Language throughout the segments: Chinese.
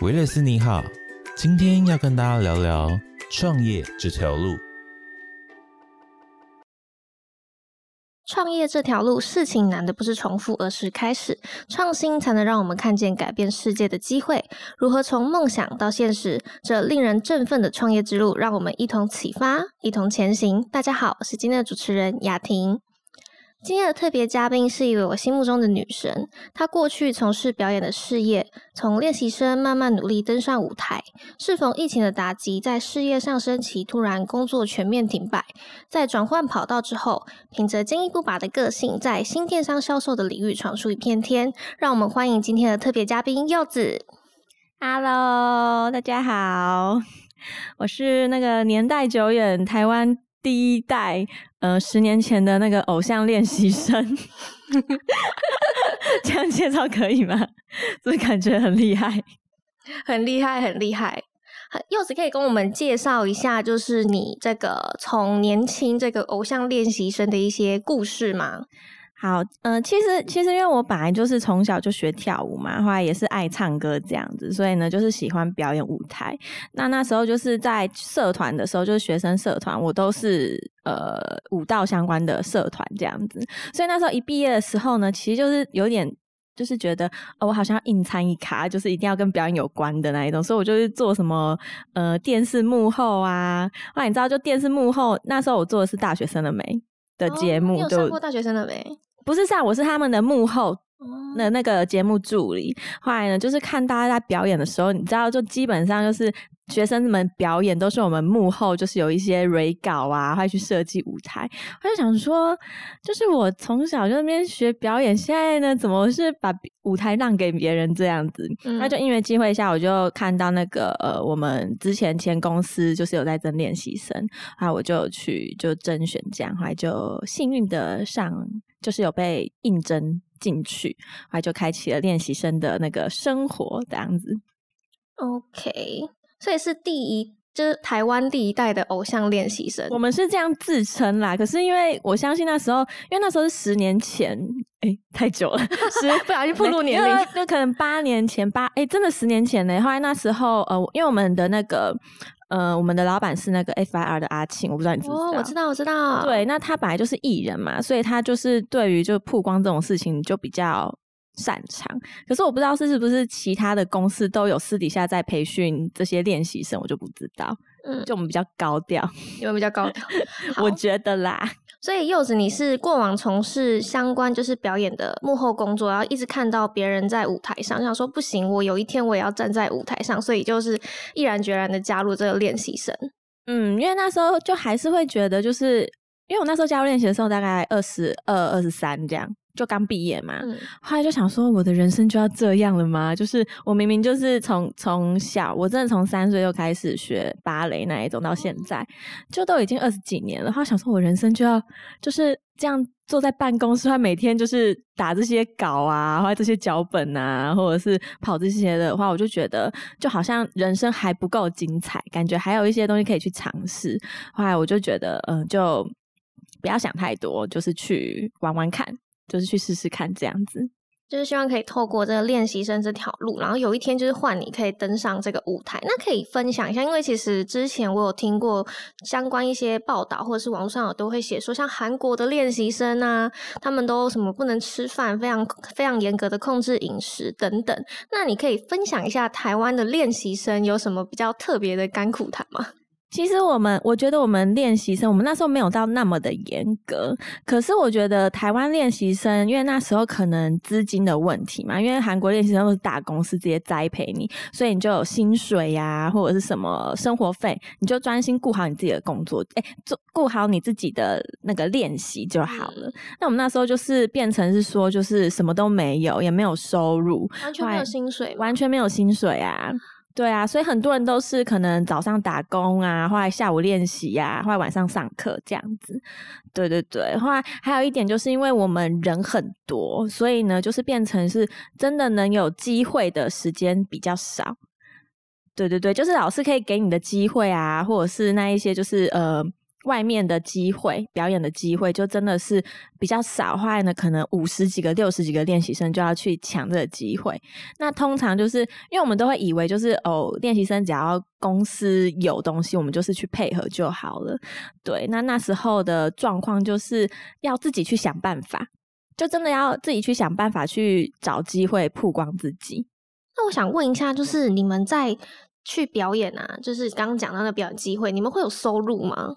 维勒斯你好，今天要跟大家聊聊创业这条路。创业这条路，事情难的不是重复，而是开始。创新才能让我们看见改变世界的机会。如何从梦想到现实，这令人振奋的创业之路，让我们一同启发，一同前行。大家好，我是今天的主持人雅婷。今天的特别嘉宾是一位我心目中的女神。她过去从事表演的事业，从练习生慢慢努力登上舞台。适逢疫情的打击，在事业上升期突然工作全面停摆。在转换跑道之后，凭着坚毅不拔的个性，在新电商销售的领域闯出一片天。让我们欢迎今天的特别嘉宾柚子。Hello，大家好，我是那个年代久远台湾。第一代，呃，十年前的那个偶像练习生，这样介绍可以吗？是感觉很厉害，很厉害，很厉害。柚子可以跟我们介绍一下，就是你这个从年轻这个偶像练习生的一些故事吗？好，嗯，其实其实因为我本来就是从小就学跳舞嘛，后来也是爱唱歌这样子，所以呢就是喜欢表演舞台。那那时候就是在社团的时候，就是学生社团，我都是呃舞蹈相关的社团这样子。所以那时候一毕业的时候呢，其实就是有点就是觉得，哦，我好像要硬参一卡，就是一定要跟表演有关的那一种。所以我就是做什么呃电视幕后啊，后来你知道就电视幕后那时候我做的是大学生的美的节目，有上过大学生的美。不是上，我是他们的幕后的那个节目助理。后来呢，就是看大家在表演的时候，你知道，就基本上就是学生们表演都是我们幕后，就是有一些 re 稿啊，会去设计舞台。我就想说，就是我从小就那边学表演，现在呢，怎么是把舞台让给别人这样子？那就因为机会下，我就看到那个呃，我们之前前公司就是有在争练习生，然后我就去就甄选这样，后来就幸运的上。就是有被应征进去，后来就开启了练习生的那个生活这样子。OK，所以是第一，就是台湾第一代的偶像练习生。我们是这样自称啦，可是因为我相信那时候，因为那时候是十年前，哎，太久了，十不小心暴露年龄，就可能八年前八，哎，真的十年前呢。后来那时候，呃，因为我们的那个。呃，我们的老板是那个 FIR 的阿庆，我不知道你知不知道？我知道，我知道。对，那他本来就是艺人嘛，所以他就是对于就曝光这种事情就比较擅长。可是我不知道是是不是其他的公司都有私底下在培训这些练习生，我就不知道。嗯，就我们比较高调，因为比较高调，我觉得啦。所以柚子，你是过往从事相关就是表演的幕后工作，然后一直看到别人在舞台上，想说不行，我有一天我也要站在舞台上，所以就是毅然决然的加入这个练习生。嗯，因为那时候就还是会觉得，就是因为我那时候加入练习的时候大概二十二、二十三这样。就刚毕业嘛，后来就想说，我的人生就要这样了吗？就是我明明就是从从小，我真的从三岁就开始学芭蕾那一种，到现在就都已经二十几年了。然后想说，我人生就要就是这样坐在办公室，每天就是打这些稿啊，或者这些脚本啊，或者是跑这些的话，我就觉得就好像人生还不够精彩，感觉还有一些东西可以去尝试。后来我就觉得，嗯，就不要想太多，就是去玩玩看。就是去试试看这样子，就是希望可以透过这个练习生这条路，然后有一天就是换你可以登上这个舞台。那可以分享一下，因为其实之前我有听过相关一些报道，或者是网络上有都会写说，像韩国的练习生啊，他们都什么不能吃饭，非常非常严格的控制饮食等等。那你可以分享一下台湾的练习生有什么比较特别的甘苦谈吗？其实我们，我觉得我们练习生，我们那时候没有到那么的严格。可是我觉得台湾练习生，因为那时候可能资金的问题嘛，因为韩国练习生都是大公司直接栽培你，所以你就有薪水呀，或者是什么生活费，你就专心顾好你自己的工作，哎，做顾好你自己的那个练习就好了。那我们那时候就是变成是说，就是什么都没有，也没有收入，完全没有薪水，完全没有薪水啊。对啊，所以很多人都是可能早上打工啊，或者下午练习呀，或者晚上上课这样子。对对对，后来还有一点就是因为我们人很多，所以呢，就是变成是真的能有机会的时间比较少。对对对，就是老师可以给你的机会啊，或者是那一些就是呃外面的机会，表演的机会就真的是比较少，后来呢，可能五十几个、六十几个练习生就要去抢这个机会。那通常就是因为我们都会以为就是哦，练习生只要公司有东西，我们就是去配合就好了。对，那那时候的状况就是要自己去想办法，就真的要自己去想办法去找机会曝光自己。那我想问一下，就是你们在去表演啊，就是刚刚讲到的表演机会，你们会有收入吗？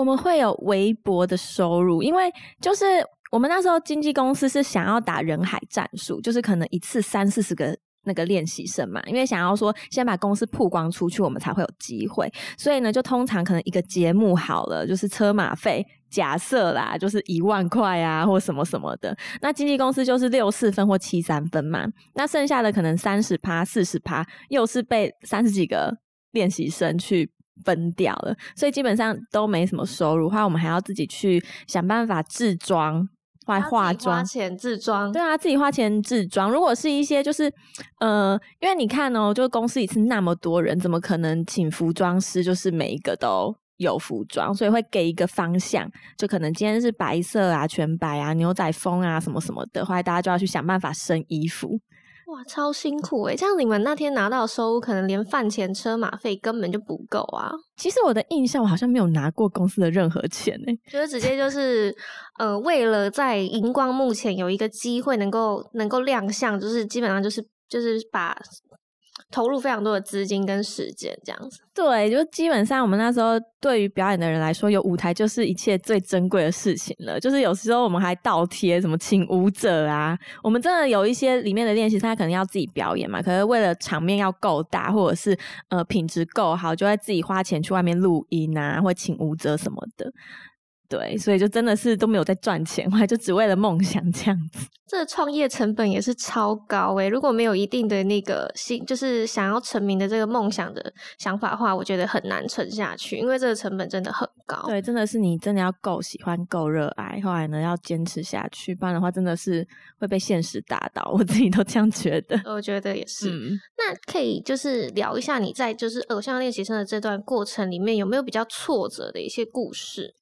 我们会有微薄的收入，因为就是我们那时候经纪公司是想要打人海战术，就是可能一次三四十个那个练习生嘛，因为想要说先把公司曝光出去，我们才会有机会。所以呢，就通常可能一个节目好了，就是车马费，假设啦，就是一万块啊，或什么什么的。那经纪公司就是六四分或七三分嘛，那剩下的可能三十趴、四十趴，又是被三十几个练习生去。分掉了，所以基本上都没什么收入。话我们还要自己去想办法制装，化化妆，花钱制装。对啊，自己花钱制装。如果是一些就是，呃，因为你看哦，就公司一次那么多人，怎么可能请服装师就是每一个都有服装？所以会给一个方向，就可能今天是白色啊，全白啊，牛仔风啊，什么什么的。后来大家就要去想办法生衣服。哇，超辛苦诶！这样你们那天拿到收入，可能连饭钱、车马费根本就不够啊。其实我的印象，我好像没有拿过公司的任何钱诶，就是直接就是，呃，为了在荧光幕前有一个机会能够能够亮相，就是基本上就是就是把。投入非常多的资金跟时间，这样子。对，就基本上我们那时候对于表演的人来说，有舞台就是一切最珍贵的事情了。就是有时候我们还倒贴什么请舞者啊，我们真的有一些里面的练习，他可能要自己表演嘛，可是为了场面要够大，或者是呃品质够好，就会自己花钱去外面录音啊，或请舞者什么的。对，所以就真的是都没有在赚钱，后来就只为了梦想这样子。这创业成本也是超高诶，如果没有一定的那个心，就是想要成名的这个梦想的想法的话，我觉得很难存下去，因为这个成本真的很高。对，真的是你真的要够喜欢、够热爱，后来呢要坚持下去，不然的话真的是会被现实打倒。我自己都这样觉得。我觉得也是。那可以就是聊一下你在就是偶像练习生的这段过程里面有没有比较挫折的一些故事？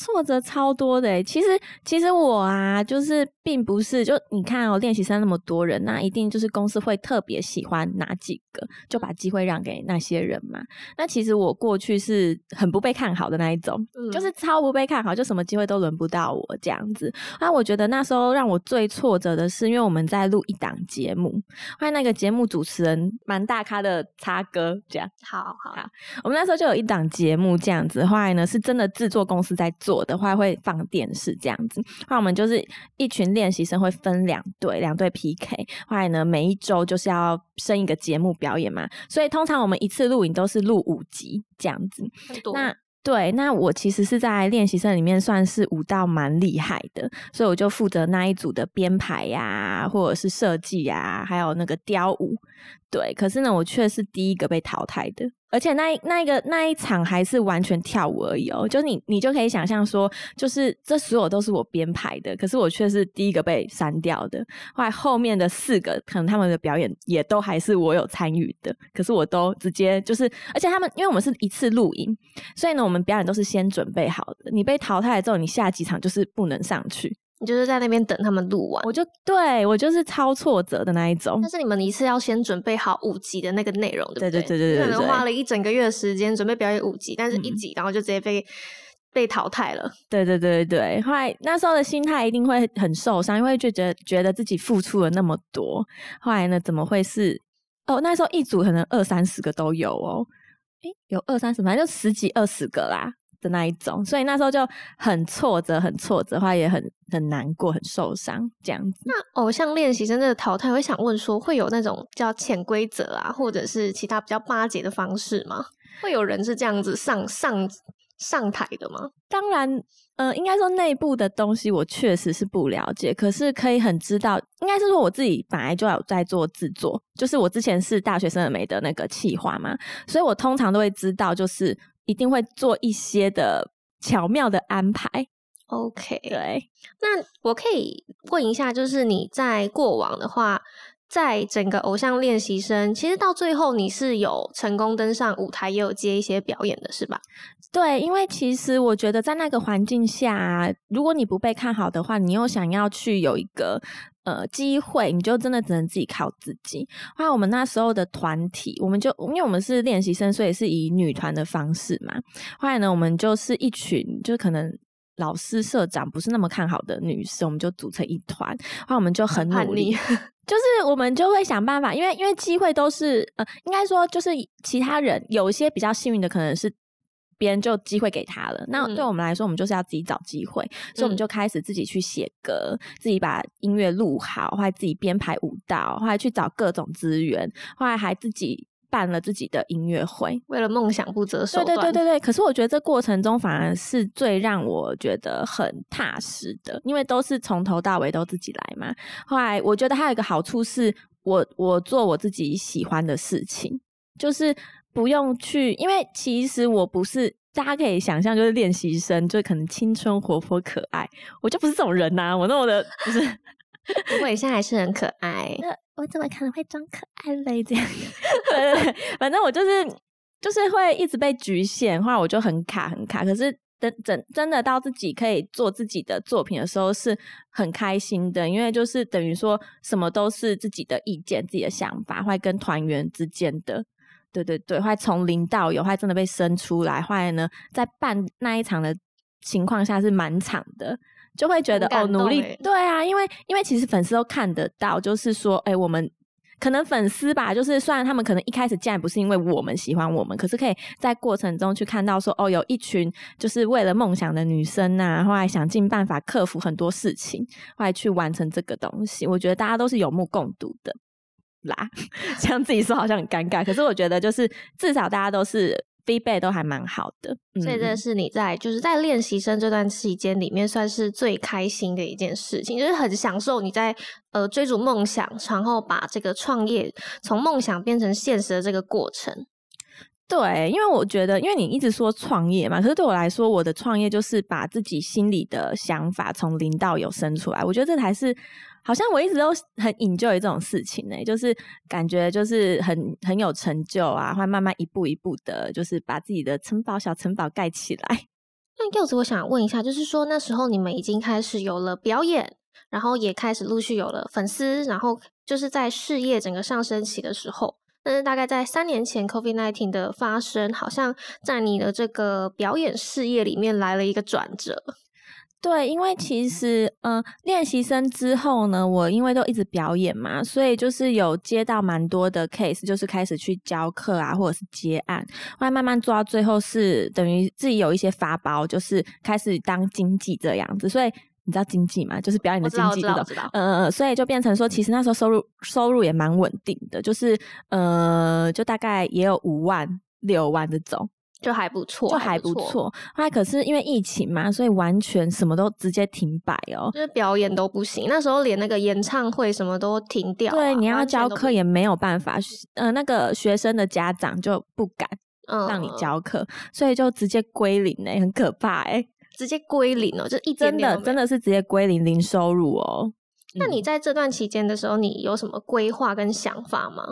挫折超多的其实其实我啊，就是并不是就你看哦，练习生那么多人，那一定就是公司会特别喜欢哪几个，就把机会让给那些人嘛。那其实我过去是很不被看好的那一种，就是超不被看好，就什么机会都轮不到我这样子。那我觉得那时候让我最挫折的是，因为我们在录一档节目，后来那个节目主持人蛮大咖的，插歌这样。好好好，我们那时候就有一档节目这样子，后来呢是真的制作公司在。做的话会放电视这样子，那我们就是一群练习生会分两队，两队 PK，后来呢每一周就是要升一个节目表演嘛，所以通常我们一次录影都是录五集这样子。那对，那我其实是在练习生里面算是舞蹈蛮厉害的，所以我就负责那一组的编排呀，或者是设计呀，还有那个雕舞。对，可是呢，我却是第一个被淘汰的。而且那那一个那一场还是完全跳舞而已哦，就你你就可以想象说，就是这所有都是我编排的，可是我却是第一个被删掉的。后来后面的四个可能他们的表演也都还是我有参与的，可是我都直接就是，而且他们因为我们是一次录音，所以呢我们表演都是先准备好的。你被淘汰了之后，你下几场就是不能上去。你就是在那边等他们录完，我就对我就是超挫折的那一种。但是你们一次要先准备好五集的那个内容，对不对？对对对对可能花了一整个月的时间准备表演五集，但是一集然后就直接被被淘汰了。对对对对对，后来那时候的心态一定会很受伤，因为就觉得觉得自己付出了那么多，后来呢怎么会是哦？那时候一组可能二三十个都有哦，诶有二三十，反正就十几二十个啦。的那一种，所以那时候就很挫折，很挫折，话也很很难过，很受伤这样子。那偶像练习生的淘汰，我想问说，会有那种叫潜规则啊，或者是其他比较巴结的方式吗？会有人是这样子上上上台的吗？当然，呃，应该说内部的东西我确实是不了解，可是可以很知道，应该是说我自己本来就有在做制作，就是我之前是大学生的美的那个企划嘛，所以我通常都会知道，就是。一定会做一些的巧妙的安排。OK，对。那我可以问一下，就是你在过往的话，在整个偶像练习生，其实到最后你是有成功登上舞台，也有接一些表演的，是吧？对，因为其实我觉得在那个环境下，如果你不被看好的话，你又想要去有一个呃机会，你就真的只能自己靠自己。后来我们那时候的团体，我们就因为我们是练习生，所以是以女团的方式嘛。后来呢，我们就是一群，就可能。老师、社长不是那么看好的女生，我们就组成一团，然后我们就很努力，就是我们就会想办法，因为因为机会都是呃，应该说就是其他人有一些比较幸运的，可能是别人就机会给他了。那对我们来说，我们就是要自己找机会，所以我们就开始自己去写歌，自己把音乐录好，后来自己编排舞蹈，后来去找各种资源，后来还自己。办了自己的音乐会，为了梦想不择手段。对对对对对。可是我觉得这过程中反而是最让我觉得很踏实的，因为都是从头到尾都自己来嘛。后来我觉得还有一个好处是，我我做我自己喜欢的事情，就是不用去，因为其实我不是大家可以想象，就是练习生，就可能青春活泼可爱，我就不是这种人呐。我那么的就是。不过你现在还是很可爱，我怎么可能会装可爱嘞？这样，对对对，反正我就是就是会一直被局限，后来我就很卡很卡。可是等真真的到自己可以做自己的作品的时候，是很开心的，因为就是等于说什么都是自己的意见、自己的想法，会跟团员之间的，对对对，会从零到有，会真的被生出来，后来呢，在办那一场的情况下是满场的。就会觉得哦，努力对啊，因为因为其实粉丝都看得到，就是说，哎，我们可能粉丝吧，就是虽然他们可能一开始进来不是因为我们喜欢我们，可是可以在过程中去看到说，哦，有一群就是为了梦想的女生呐，后来想尽办法克服很多事情，后来去完成这个东西。我觉得大家都是有目共睹的啦，像自己说好像很尴尬，可是我觉得就是至少大家都是。必备都还蛮好的，所以这是你在就是在练习生这段期间里面算是最开心的一件事情，就是很享受你在呃追逐梦想，然后把这个创业从梦想变成现实的这个过程。对，因为我觉得，因为你一直说创业嘛，可是对我来说，我的创业就是把自己心里的想法从零到有生出来，我觉得这才是。好像我一直都很 enjoy 这种事情呢，就是感觉就是很很有成就啊，会慢慢一步一步的，就是把自己的城堡小城堡盖起来。那柚子，我想问一下，就是说那时候你们已经开始有了表演，然后也开始陆续有了粉丝，然后就是在事业整个上升期的时候，但是大概在三年前 COVID nineteen 的发生，好像在你的这个表演事业里面来了一个转折。对，因为其实，嗯，练习生之后呢，我因为都一直表演嘛，所以就是有接到蛮多的 case，就是开始去教课啊，或者是接案，后来慢慢做到最后是等于自己有一些发包，就是开始当经纪这样子。所以你知道经济嘛，就是表演的经济这种，嗯嗯，所以就变成说，其实那时候收入收入也蛮稳定的，就是呃，就大概也有五万六万这种。就还不错，就还不错。后来可是因为疫情嘛，所以完全什么都直接停摆哦，就是表演都不行。那时候连那个演唱会什么都停掉。对，你要教课也没有办法。呃，那个学生的家长就不敢让你教课，所以就直接归零哎，很可怕哎，直接归零哦，就一真的真的是直接归零零收入哦。那你在这段期间的时候，你有什么规划跟想法吗？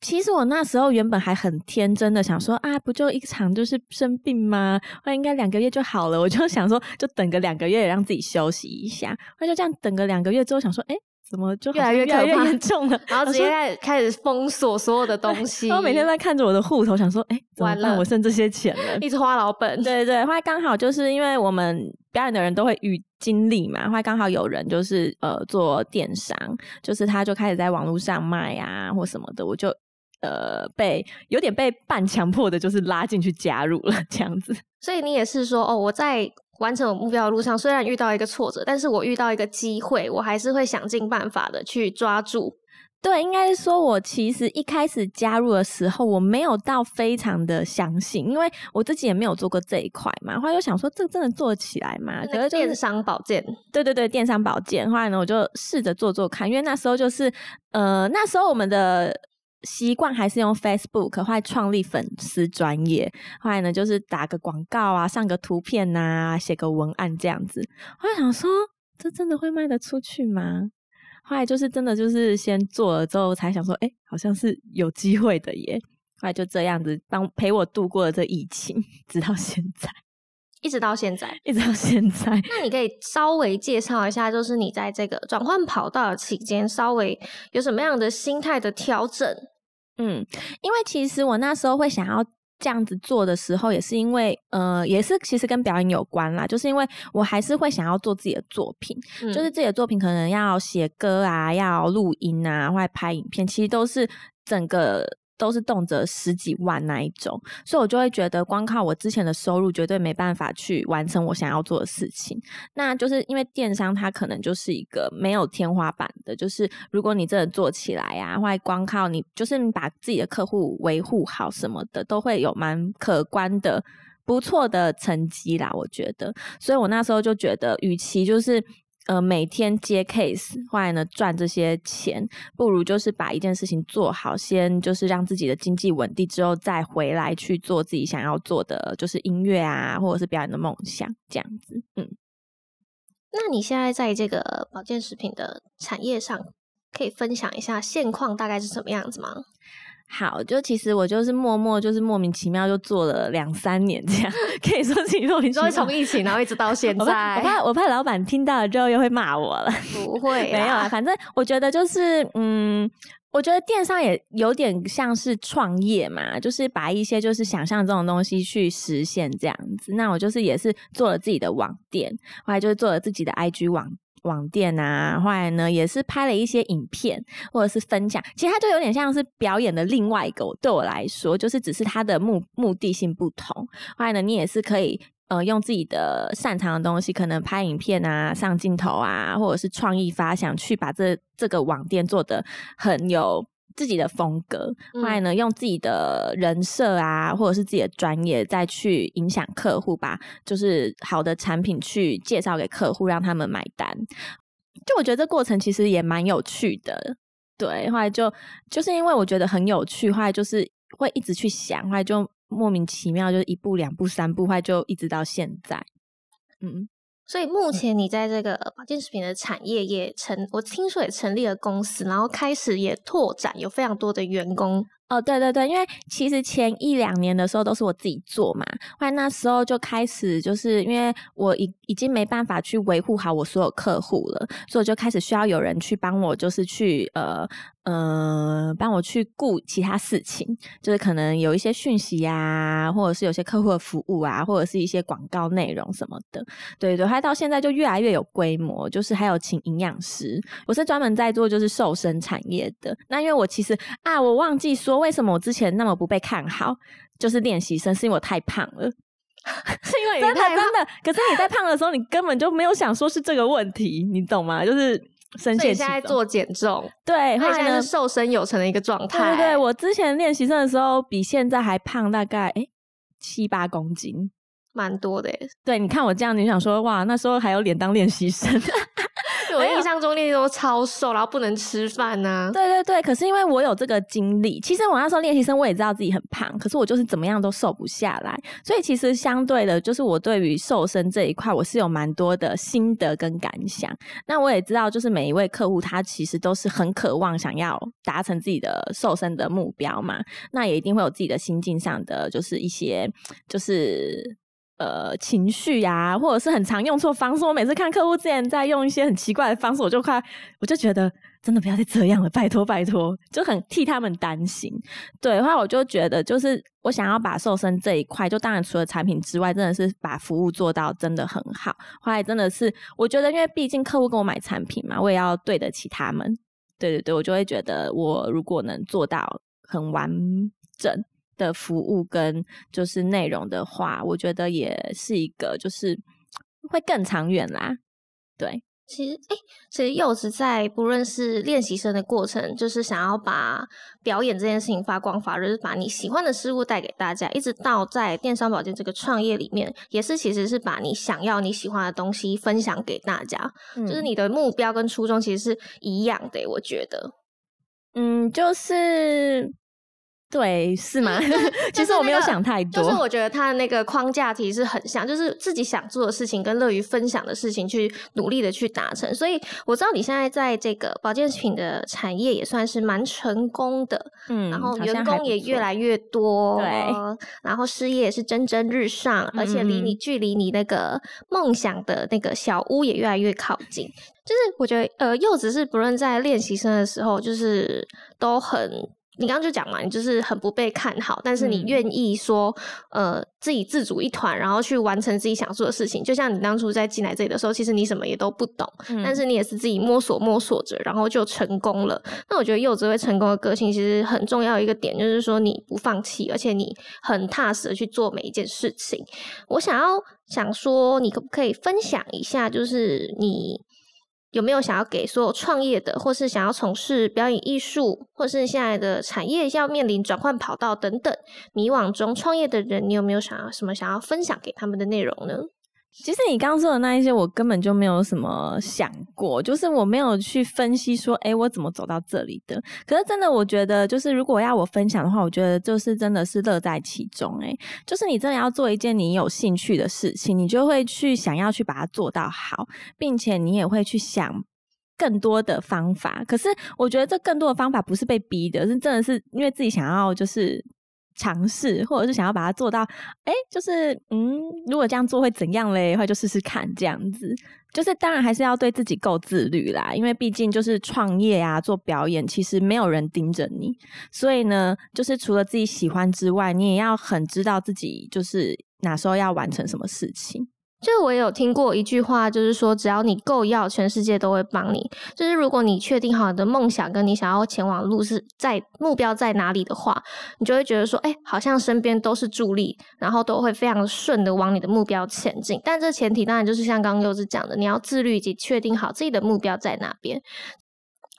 其实我那时候原本还很天真的想说啊，不就一场就是生病吗？那应该两个月就好了。我就想说，就等个两个月，让自己休息一下。那就这样等个两个月之后，想说，哎，怎么就越来越越来越严重了？然后直接开始开始封锁所有的东 西。然后每天在看着我的户头，想说，哎，完了，我剩这些钱了，一直花老本。对对，后来刚好就是因为我们表演的人都会与经历嘛，后来刚好有人就是呃做电商，就是他就开始在网络上卖啊或什么的，我就。呃，被有点被半强迫的，就是拉进去加入了这样子。所以你也是说，哦，我在完成我目标的路上，虽然遇到一个挫折，但是我遇到一个机会，我还是会想尽办法的去抓住。对，应该是说我其实一开始加入的时候，我没有到非常的相信，因为我自己也没有做过这一块嘛。后来又想说，这真的做起来吗？可是电商保健，对对对，电商保健。后来呢，我就试着做做看，因为那时候就是呃，那时候我们的。习惯还是用 Facebook，后来创立粉丝专业，后来呢就是打个广告啊，上个图片呐，写个文案这样子。我就想说，这真的会卖得出去吗？后来就是真的就是先做了之后才想说，哎，好像是有机会的耶。后来就这样子帮陪我度过了这疫情，直到现在，一直到现在，一直到现在。那你可以稍微介绍一下，就是你在这个转换跑道的期间，稍微有什么样的心态的调整？嗯，因为其实我那时候会想要。这样子做的时候，也是因为，呃，也是其实跟表演有关啦。就是因为我还是会想要做自己的作品，就是自己的作品可能要写歌啊，要录音啊，或者拍影片，其实都是整个。都是动辄十几万那一种，所以我就会觉得光靠我之前的收入绝对没办法去完成我想要做的事情。那就是因为电商它可能就是一个没有天花板的，就是如果你真的做起来啊，或光靠你就是你把自己的客户维护好什么的，都会有蛮可观的不错的成绩啦。我觉得，所以我那时候就觉得，与其就是。呃，每天接 case，后来呢赚这些钱，不如就是把一件事情做好，先就是让自己的经济稳定之后，再回来去做自己想要做的，就是音乐啊，或者是表演的梦想这样子。嗯，那你现在在这个保健食品的产业上，可以分享一下现况大概是什么样子吗？好，就其实我就是默默，就是莫名其妙就做了两三年这样，可以说自己莫名其妙。从疫情然后一直到现在，我怕我怕老板听到了之后又会骂我了。不会，没有啊，反正我觉得就是，嗯，我觉得电商也有点像是创业嘛，就是把一些就是想象这种东西去实现这样子。那我就是也是做了自己的网店，后来就是做了自己的 IG 网。网店啊，后来呢也是拍了一些影片或者是分享，其实它就有点像是表演的另外一个。对我来说，就是只是它的目目的性不同。后来呢，你也是可以呃用自己的擅长的东西，可能拍影片啊、上镜头啊，或者是创意发想，去把这这个网店做得很有。自己的风格，后来呢，用自己的人设啊，或者是自己的专业，再去影响客户，吧就是好的产品去介绍给客户，让他们买单。就我觉得这过程其实也蛮有趣的，对。后来就就是因为我觉得很有趣，后来就是会一直去想，后来就莫名其妙就一步两步三步，后来就一直到现在，嗯。所以目前你在这个保健食品的产业也成，我听说也成立了公司，然后开始也拓展，有非常多的员工。哦，对对对，因为其实前一两年的时候都是我自己做嘛，后来那时候就开始就是因为我已已经没办法去维护好我所有客户了，所以我就开始需要有人去帮我，就是去呃呃帮我去顾其他事情，就是可能有一些讯息呀，或者是有些客户的服务啊，或者是一些广告内容什么的。对对，他到现在就越来越有规模，就是还有请营养师，我是专门在做就是瘦身产业的。那因为我其实啊，我忘记说。为什么我之前那么不被看好？就是练习生，是因为我太胖了，是因为真的真的。可是你在胖的时候，你根本就没有想说是这个问题，你懂吗？就是身现在做减重，对，后来呢瘦身有成的一个状态。对对，我之前练习生的时候，比现在还胖大概哎七八公斤，蛮多的。对，你看我这样，你想说哇，那时候还有脸当练习生。我印象中练习都超瘦，然后不能吃饭呢。对对对，可是因为我有这个经历，其实我那时候练习生我也知道自己很胖，可是我就是怎么样都瘦不下来。所以其实相对的，就是我对于瘦身这一块，我是有蛮多的心得跟感想。那我也知道，就是每一位客户他其实都是很渴望想要达成自己的瘦身的目标嘛，那也一定会有自己的心境上的，就是一些就是。呃，情绪呀，或者是很常用错方式。我每次看客户之前在用一些很奇怪的方式，我就快，我就觉得真的不要再这样了，拜托拜托，就很替他们担心。对，后来我就觉得，就是我想要把瘦身这一块，就当然除了产品之外，真的是把服务做到真的很好。后来真的是，我觉得，因为毕竟客户跟我买产品嘛，我也要对得起他们。对对对，我就会觉得，我如果能做到很完整。的服务跟就是内容的话，我觉得也是一个，就是会更长远啦。对，其实，哎，其实柚子在不论是练习生的过程，就是想要把表演这件事情发光发热，就是把你喜欢的事物带给大家，一直到在电商保健这个创业里面，也是其实是把你想要你喜欢的东西分享给大家，就是你的目标跟初衷其实是一样的。我觉得，嗯，就是。对，是吗？其实我没有想太多，就是我觉得他的那个框架题是很像，就是自己想做的事情跟乐于分享的事情去努力的去达成。所以我知道你现在在这个保健品的产业也算是蛮成功的，嗯，然后员工也越来越多，对，然后事业也是蒸蒸日上，而且离你距离你那个梦想的那个小屋也越来越靠近。就是我觉得，呃，柚子是不论在练习生的时候，就是都很。你刚刚就讲嘛，你就是很不被看好，但是你愿意说，呃，自己自主一团，然后去完成自己想做的事情。就像你当初在进来这里的时候，其实你什么也都不懂，但是你也是自己摸索摸索着，然后就成功了。那我觉得柚子会成功的个性，其实很重要一个点就是说你不放弃，而且你很踏实的去做每一件事情。我想要想说，你可不可以分享一下，就是你。有没有想要给所有创业的，或是想要从事表演艺术，或是现在的产业要面临转换跑道等等迷惘中创业的人，你有没有想要什么想要分享给他们的内容呢？其实你刚刚说的那一些，我根本就没有什么想过，就是我没有去分析说，哎，我怎么走到这里的。可是真的，我觉得就是如果要我分享的话，我觉得就是真的是乐在其中。哎，就是你真的要做一件你有兴趣的事情，你就会去想要去把它做到好，并且你也会去想更多的方法。可是我觉得这更多的方法不是被逼的，是真的是因为自己想要就是。尝试，或者是想要把它做到，哎，就是嗯，如果这样做会怎样嘞？或者就试试看这样子。就是当然还是要对自己够自律啦，因为毕竟就是创业啊，做表演，其实没有人盯着你，所以呢，就是除了自己喜欢之外，你也要很知道自己就是哪时候要完成什么事情。就我有听过一句话，就是说，只要你够要，全世界都会帮你。就是如果你确定好你的梦想跟你想要前往路是在目标在哪里的话，你就会觉得说，哎，好像身边都是助力，然后都会非常顺的往你的目标前进。但这前提当然就是像刚刚柚子讲的，你要自律以及确定好自己的目标在哪边。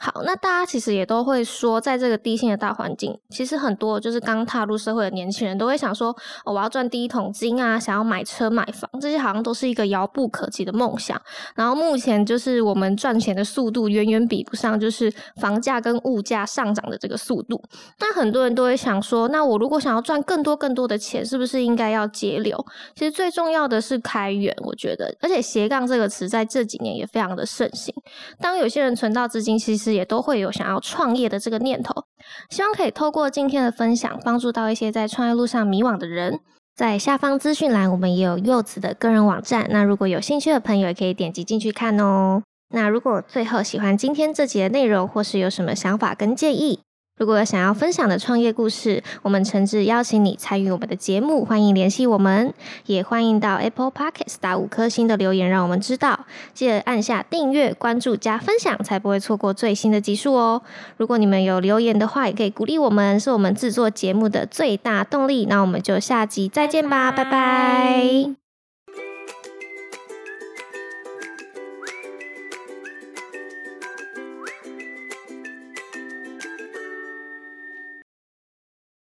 好，那大家其实也都会说，在这个低薪的大环境，其实很多就是刚踏入社会的年轻人都会想说，哦我要赚第一桶金啊，想要买车买房，这些好像都是一个遥不可及的梦想。然后目前就是我们赚钱的速度远远比不上，就是房价跟物价上涨的这个速度。那很多人都会想说，那我如果想要赚更多更多的钱，是不是应该要节流？其实最重要的是开源，我觉得，而且斜杠这个词在这几年也非常的盛行。当有些人存到资金，其实也都会有想要创业的这个念头，希望可以透过今天的分享，帮助到一些在创业路上迷惘的人。在下方资讯栏，我们也有柚子的个人网站，那如果有兴趣的朋友，也可以点击进去看哦。那如果最后喜欢今天这集的内容，或是有什么想法跟建议，如果有想要分享的创业故事，我们诚挚邀请你参与我们的节目，欢迎联系我们，也欢迎到 Apple Podcast 打五颗星的留言，让我们知道。记得按下订阅、关注、加分享，才不会错过最新的集数哦。如果你们有留言的话，也可以鼓励我们，是我们制作节目的最大动力。那我们就下集再见吧，拜拜。